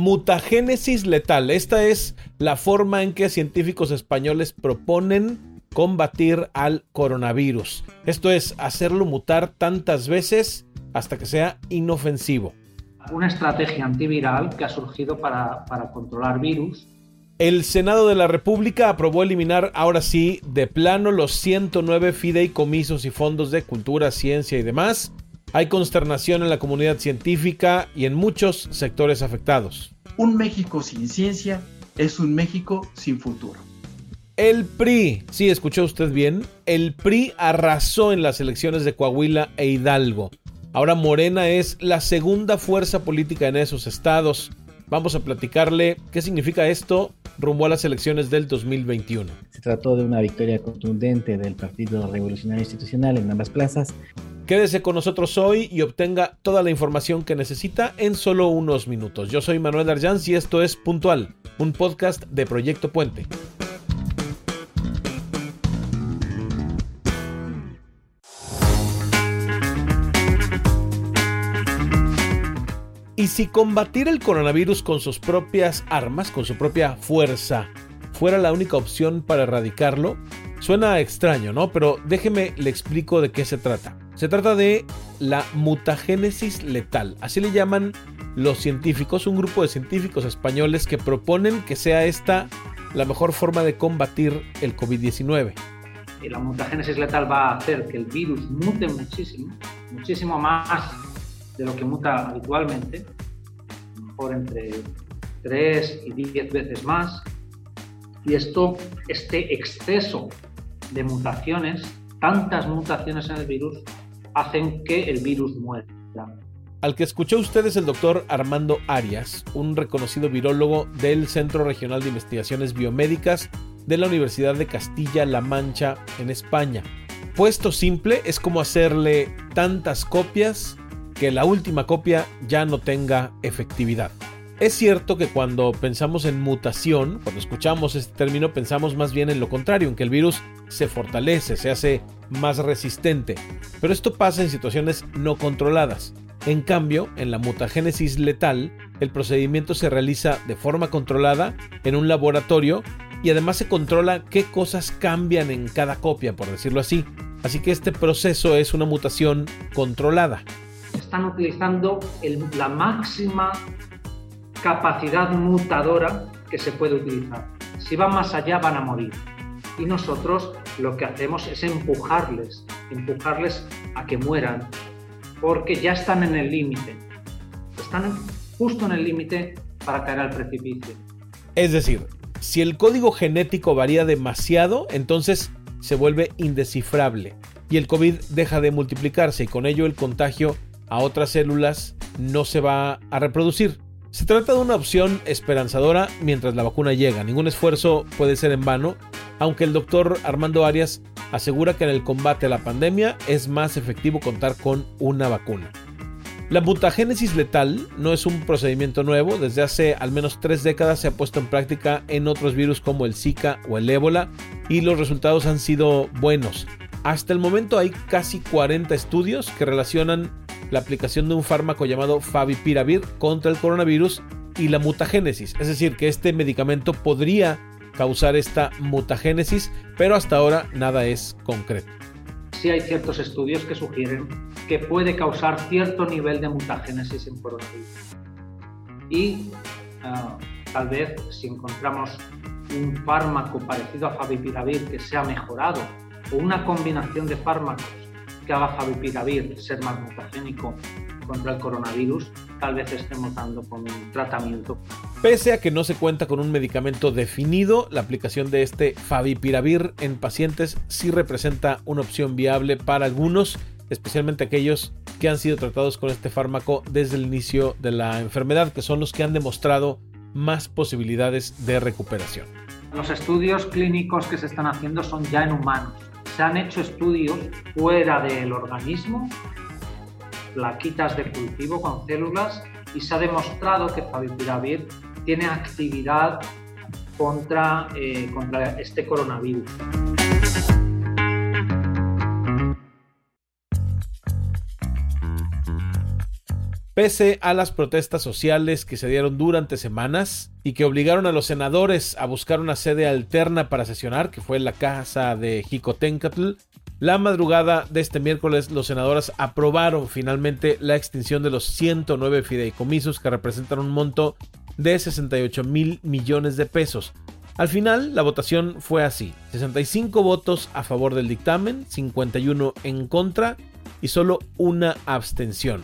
mutagénesis letal. Esta es la forma en que científicos españoles proponen combatir al coronavirus. Esto es hacerlo mutar tantas veces hasta que sea inofensivo. Una estrategia antiviral que ha surgido para, para controlar virus el Senado de la República aprobó eliminar ahora sí de plano los 109 fideicomisos y fondos de cultura, ciencia y demás. Hay consternación en la comunidad científica y en muchos sectores afectados. Un México sin ciencia es un México sin futuro. El PRI, sí, escuchó usted bien, el PRI arrasó en las elecciones de Coahuila e Hidalgo. Ahora Morena es la segunda fuerza política en esos estados. Vamos a platicarle qué significa esto rumbo a las elecciones del 2021. Se trató de una victoria contundente del Partido Revolucionario Institucional en ambas plazas. Quédese con nosotros hoy y obtenga toda la información que necesita en solo unos minutos. Yo soy Manuel Arjanz y esto es Puntual, un podcast de Proyecto Puente. Si combatir el coronavirus con sus propias armas, con su propia fuerza, fuera la única opción para erradicarlo, suena extraño, ¿no? Pero déjeme le explico de qué se trata. Se trata de la mutagénesis letal, así le llaman los científicos, un grupo de científicos españoles que proponen que sea esta la mejor forma de combatir el COVID-19. La mutagénesis letal va a hacer que el virus mute muchísimo, muchísimo más de lo que muta habitualmente, entre 3 y 10 veces más. Y esto, este exceso de mutaciones, tantas mutaciones en el virus, hacen que el virus muera. Al que escuchó usted es el doctor Armando Arias, un reconocido virólogo del Centro Regional de Investigaciones Biomédicas de la Universidad de Castilla-La Mancha en España. Puesto simple, es como hacerle tantas copias que la última copia ya no tenga efectividad. Es cierto que cuando pensamos en mutación, cuando escuchamos este término, pensamos más bien en lo contrario, en que el virus se fortalece, se hace más resistente. Pero esto pasa en situaciones no controladas. En cambio, en la mutagénesis letal, el procedimiento se realiza de forma controlada en un laboratorio y además se controla qué cosas cambian en cada copia, por decirlo así. Así que este proceso es una mutación controlada están utilizando la máxima capacidad mutadora que se puede utilizar. Si van más allá van a morir. Y nosotros lo que hacemos es empujarles, empujarles a que mueran, porque ya están en el límite. Están justo en el límite para caer al precipicio. Es decir, si el código genético varía demasiado, entonces se vuelve indescifrable y el COVID deja de multiplicarse y con ello el contagio a otras células no se va a reproducir. Se trata de una opción esperanzadora mientras la vacuna llega. Ningún esfuerzo puede ser en vano, aunque el doctor Armando Arias asegura que en el combate a la pandemia es más efectivo contar con una vacuna. La mutagénesis letal no es un procedimiento nuevo, desde hace al menos tres décadas se ha puesto en práctica en otros virus como el Zika o el ébola y los resultados han sido buenos. Hasta el momento hay casi 40 estudios que relacionan la aplicación de un fármaco llamado Favipiravir contra el coronavirus y la mutagénesis, es decir, que este medicamento podría causar esta mutagénesis, pero hasta ahora nada es concreto. Sí hay ciertos estudios que sugieren que puede causar cierto nivel de mutagénesis en coronavirus. Y ah, tal vez si encontramos un fármaco parecido a Favipiravir que sea mejorado o una combinación de fármacos que haga Favipiravir ser más mutagénico contra el coronavirus, tal vez estemos dando con un tratamiento. Pese a que no se cuenta con un medicamento definido, la aplicación de este Favipiravir en pacientes sí representa una opción viable para algunos, especialmente aquellos que han sido tratados con este fármaco desde el inicio de la enfermedad, que son los que han demostrado más posibilidades de recuperación. Los estudios clínicos que se están haciendo son ya en humanos se han hecho estudios fuera del organismo, plaquitas de cultivo con células, y se ha demostrado que Favipiravir tiene actividad contra, eh, contra este coronavirus. Pese a las protestas sociales que se dieron durante semanas y que obligaron a los senadores a buscar una sede alterna para sesionar, que fue la casa de Jicotencatl, la madrugada de este miércoles los senadores aprobaron finalmente la extinción de los 109 fideicomisos que representan un monto de 68 mil millones de pesos. Al final, la votación fue así: 65 votos a favor del dictamen, 51 en contra y solo una abstención.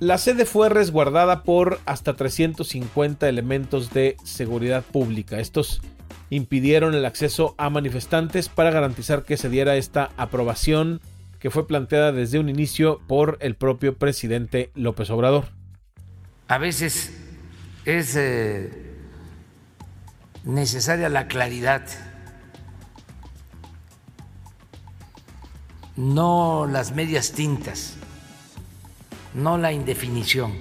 La sede fue resguardada por hasta 350 elementos de seguridad pública. Estos impidieron el acceso a manifestantes para garantizar que se diera esta aprobación que fue planteada desde un inicio por el propio presidente López Obrador. A veces es eh, necesaria la claridad, no las medias tintas no la indefinición.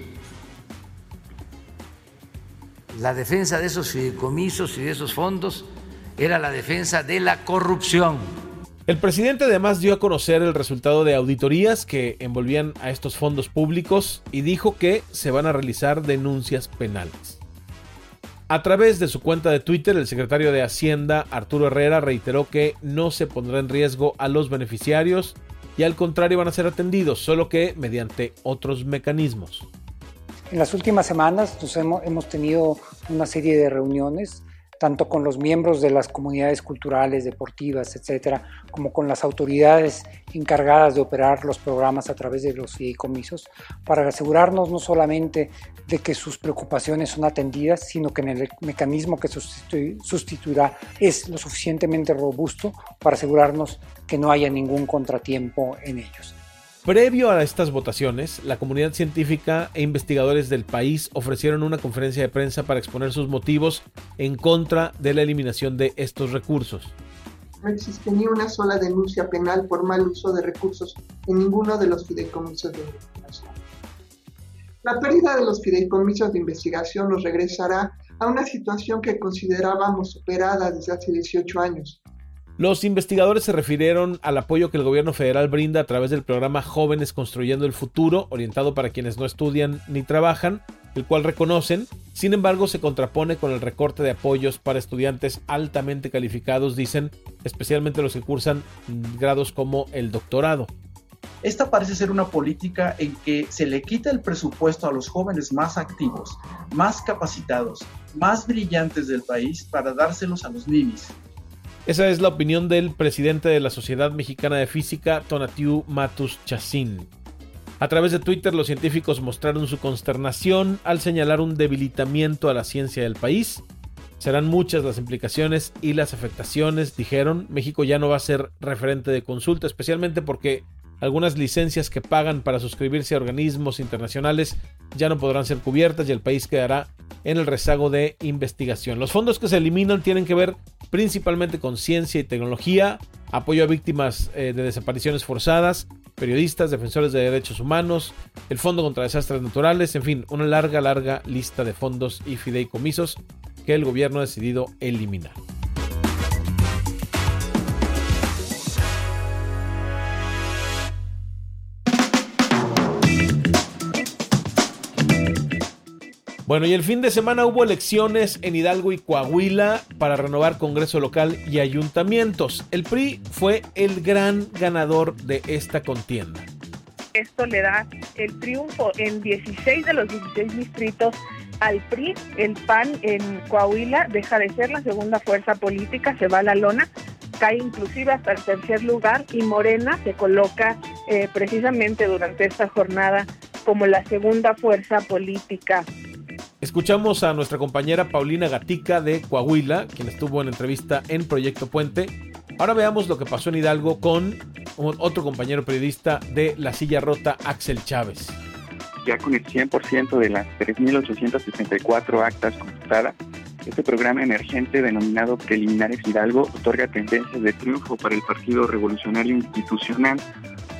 La defensa de esos fideicomisos y de esos fondos era la defensa de la corrupción. El presidente además dio a conocer el resultado de auditorías que envolvían a estos fondos públicos y dijo que se van a realizar denuncias penales. A través de su cuenta de Twitter, el secretario de Hacienda, Arturo Herrera, reiteró que no se pondrá en riesgo a los beneficiarios y al contrario van a ser atendidos, solo que mediante otros mecanismos. En las últimas semanas hemos, hemos tenido una serie de reuniones tanto con los miembros de las comunidades culturales, deportivas, etcétera, como con las autoridades encargadas de operar los programas a través de los fideicomisos, para asegurarnos no solamente de que sus preocupaciones son atendidas, sino que en el mecanismo que sustituirá es lo suficientemente robusto para asegurarnos que no haya ningún contratiempo en ellos. Previo a estas votaciones, la comunidad científica e investigadores del país ofrecieron una conferencia de prensa para exponer sus motivos en contra de la eliminación de estos recursos. No existe ni una sola denuncia penal por mal uso de recursos en ninguno de los fideicomisos de investigación. La pérdida de los fideicomisos de investigación nos regresará a una situación que considerábamos superada desde hace 18 años, los investigadores se refirieron al apoyo que el gobierno federal brinda a través del programa Jóvenes Construyendo el Futuro, orientado para quienes no estudian ni trabajan, el cual reconocen, sin embargo se contrapone con el recorte de apoyos para estudiantes altamente calificados, dicen, especialmente los que cursan grados como el doctorado. Esta parece ser una política en que se le quita el presupuesto a los jóvenes más activos, más capacitados, más brillantes del país para dárselos a los ninis, esa es la opinión del presidente de la Sociedad Mexicana de Física, Tonatiu Matus Chacín. A través de Twitter, los científicos mostraron su consternación al señalar un debilitamiento a la ciencia del país. Serán muchas las implicaciones y las afectaciones, dijeron. México ya no va a ser referente de consulta, especialmente porque algunas licencias que pagan para suscribirse a organismos internacionales ya no podrán ser cubiertas y el país quedará en el rezago de investigación. Los fondos que se eliminan tienen que ver principalmente con ciencia y tecnología, apoyo a víctimas eh, de desapariciones forzadas, periodistas, defensores de derechos humanos, el Fondo contra Desastres Naturales, en fin, una larga, larga lista de fondos y fideicomisos que el gobierno ha decidido eliminar. Bueno, y el fin de semana hubo elecciones en Hidalgo y Coahuila para renovar Congreso local y ayuntamientos. El PRI fue el gran ganador de esta contienda. Esto le da el triunfo en 16 de los 16 distritos al PRI. El PAN en Coahuila deja de ser la segunda fuerza política, se va a la lona, cae inclusive hasta el tercer lugar y Morena se coloca eh, precisamente durante esta jornada como la segunda fuerza política Escuchamos a nuestra compañera Paulina Gatica de Coahuila, quien estuvo en entrevista en Proyecto Puente. Ahora veamos lo que pasó en Hidalgo con otro compañero periodista de La Silla Rota, Axel Chávez. Ya con el 100% de las 3.864 actas computadas, este programa emergente denominado Preliminares Hidalgo otorga tendencias de triunfo para el Partido Revolucionario Institucional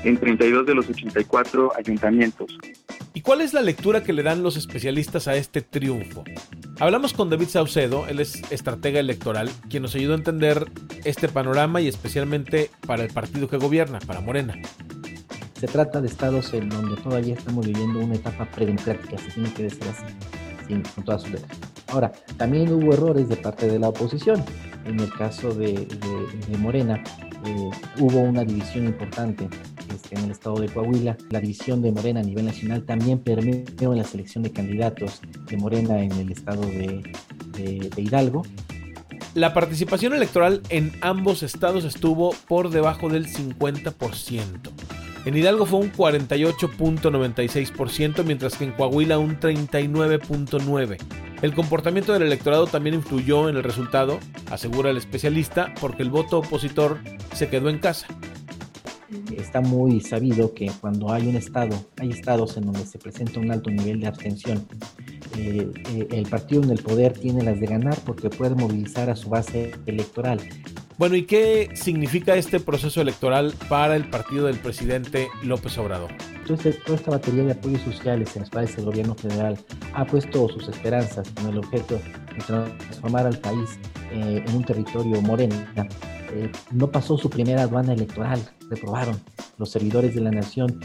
en 32 de los 84 ayuntamientos. ¿Y cuál es la lectura que le dan los especialistas a este triunfo? Hablamos con David Saucedo, él es estratega electoral, quien nos ayudó a entender este panorama y especialmente para el partido que gobierna, para Morena. Se trata de estados en donde todavía estamos viviendo una etapa predemocrática, se tiene que decir así, con todas sus letras. Ahora, también hubo errores de parte de la oposición. En el caso de, Morena, eh, hubo una división importante este, en el estado de Coahuila. La división de Morena a nivel nacional también permitió en la selección de candidatos de Morena en el estado de, de Hidalgo. La participación electoral en ambos estados estuvo por debajo del 50%. En Hidalgo fue un 48.96%, mientras que en Coahuila un 39.9%. El comportamiento del electorado también influyó en el resultado, asegura el especialista, porque el voto opositor se quedó en casa. Está muy sabido que cuando hay un estado, hay estados en donde se presenta un alto nivel de abstención, eh, eh, el partido en el poder tiene las de ganar porque puede movilizar a su base electoral. Bueno, ¿y qué significa este proceso electoral para el partido del presidente López Obrador? Entonces, toda esta batería de apoyos sociales en los cuales el gobierno federal ha puesto sus esperanzas con el objeto transformar al país eh, en un territorio moreno, eh, no pasó su primera aduana electoral, reprobaron los servidores de la nación.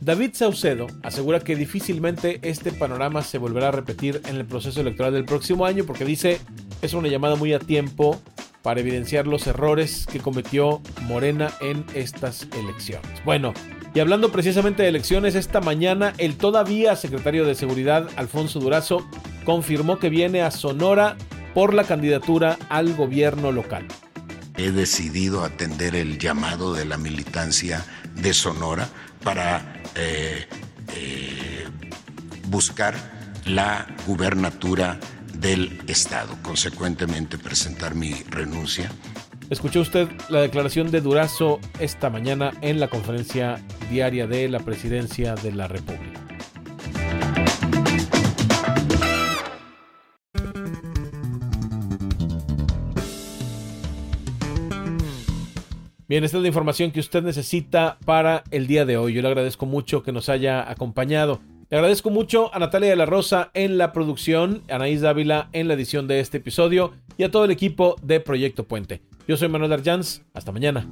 David Saucedo asegura que difícilmente este panorama se volverá a repetir en el proceso electoral del próximo año porque dice es una llamada muy a tiempo para evidenciar los errores que cometió Morena en estas elecciones. Bueno, y hablando precisamente de elecciones, esta mañana el todavía secretario de Seguridad, Alfonso Durazo, confirmó que viene a Sonora por la candidatura al gobierno local. He decidido atender el llamado de la militancia de Sonora para eh, eh, buscar la gubernatura del Estado. Consecuentemente, presentar mi renuncia. Escuchó usted la declaración de Durazo esta mañana en la conferencia diaria de la Presidencia de la República. Bien, esta es la información que usted necesita para el día de hoy. Yo le agradezco mucho que nos haya acompañado. Le agradezco mucho a Natalia de la Rosa en la producción, a Anaís Dávila en la edición de este episodio y a todo el equipo de Proyecto Puente. Yo soy Manuel Arjanz. Hasta mañana.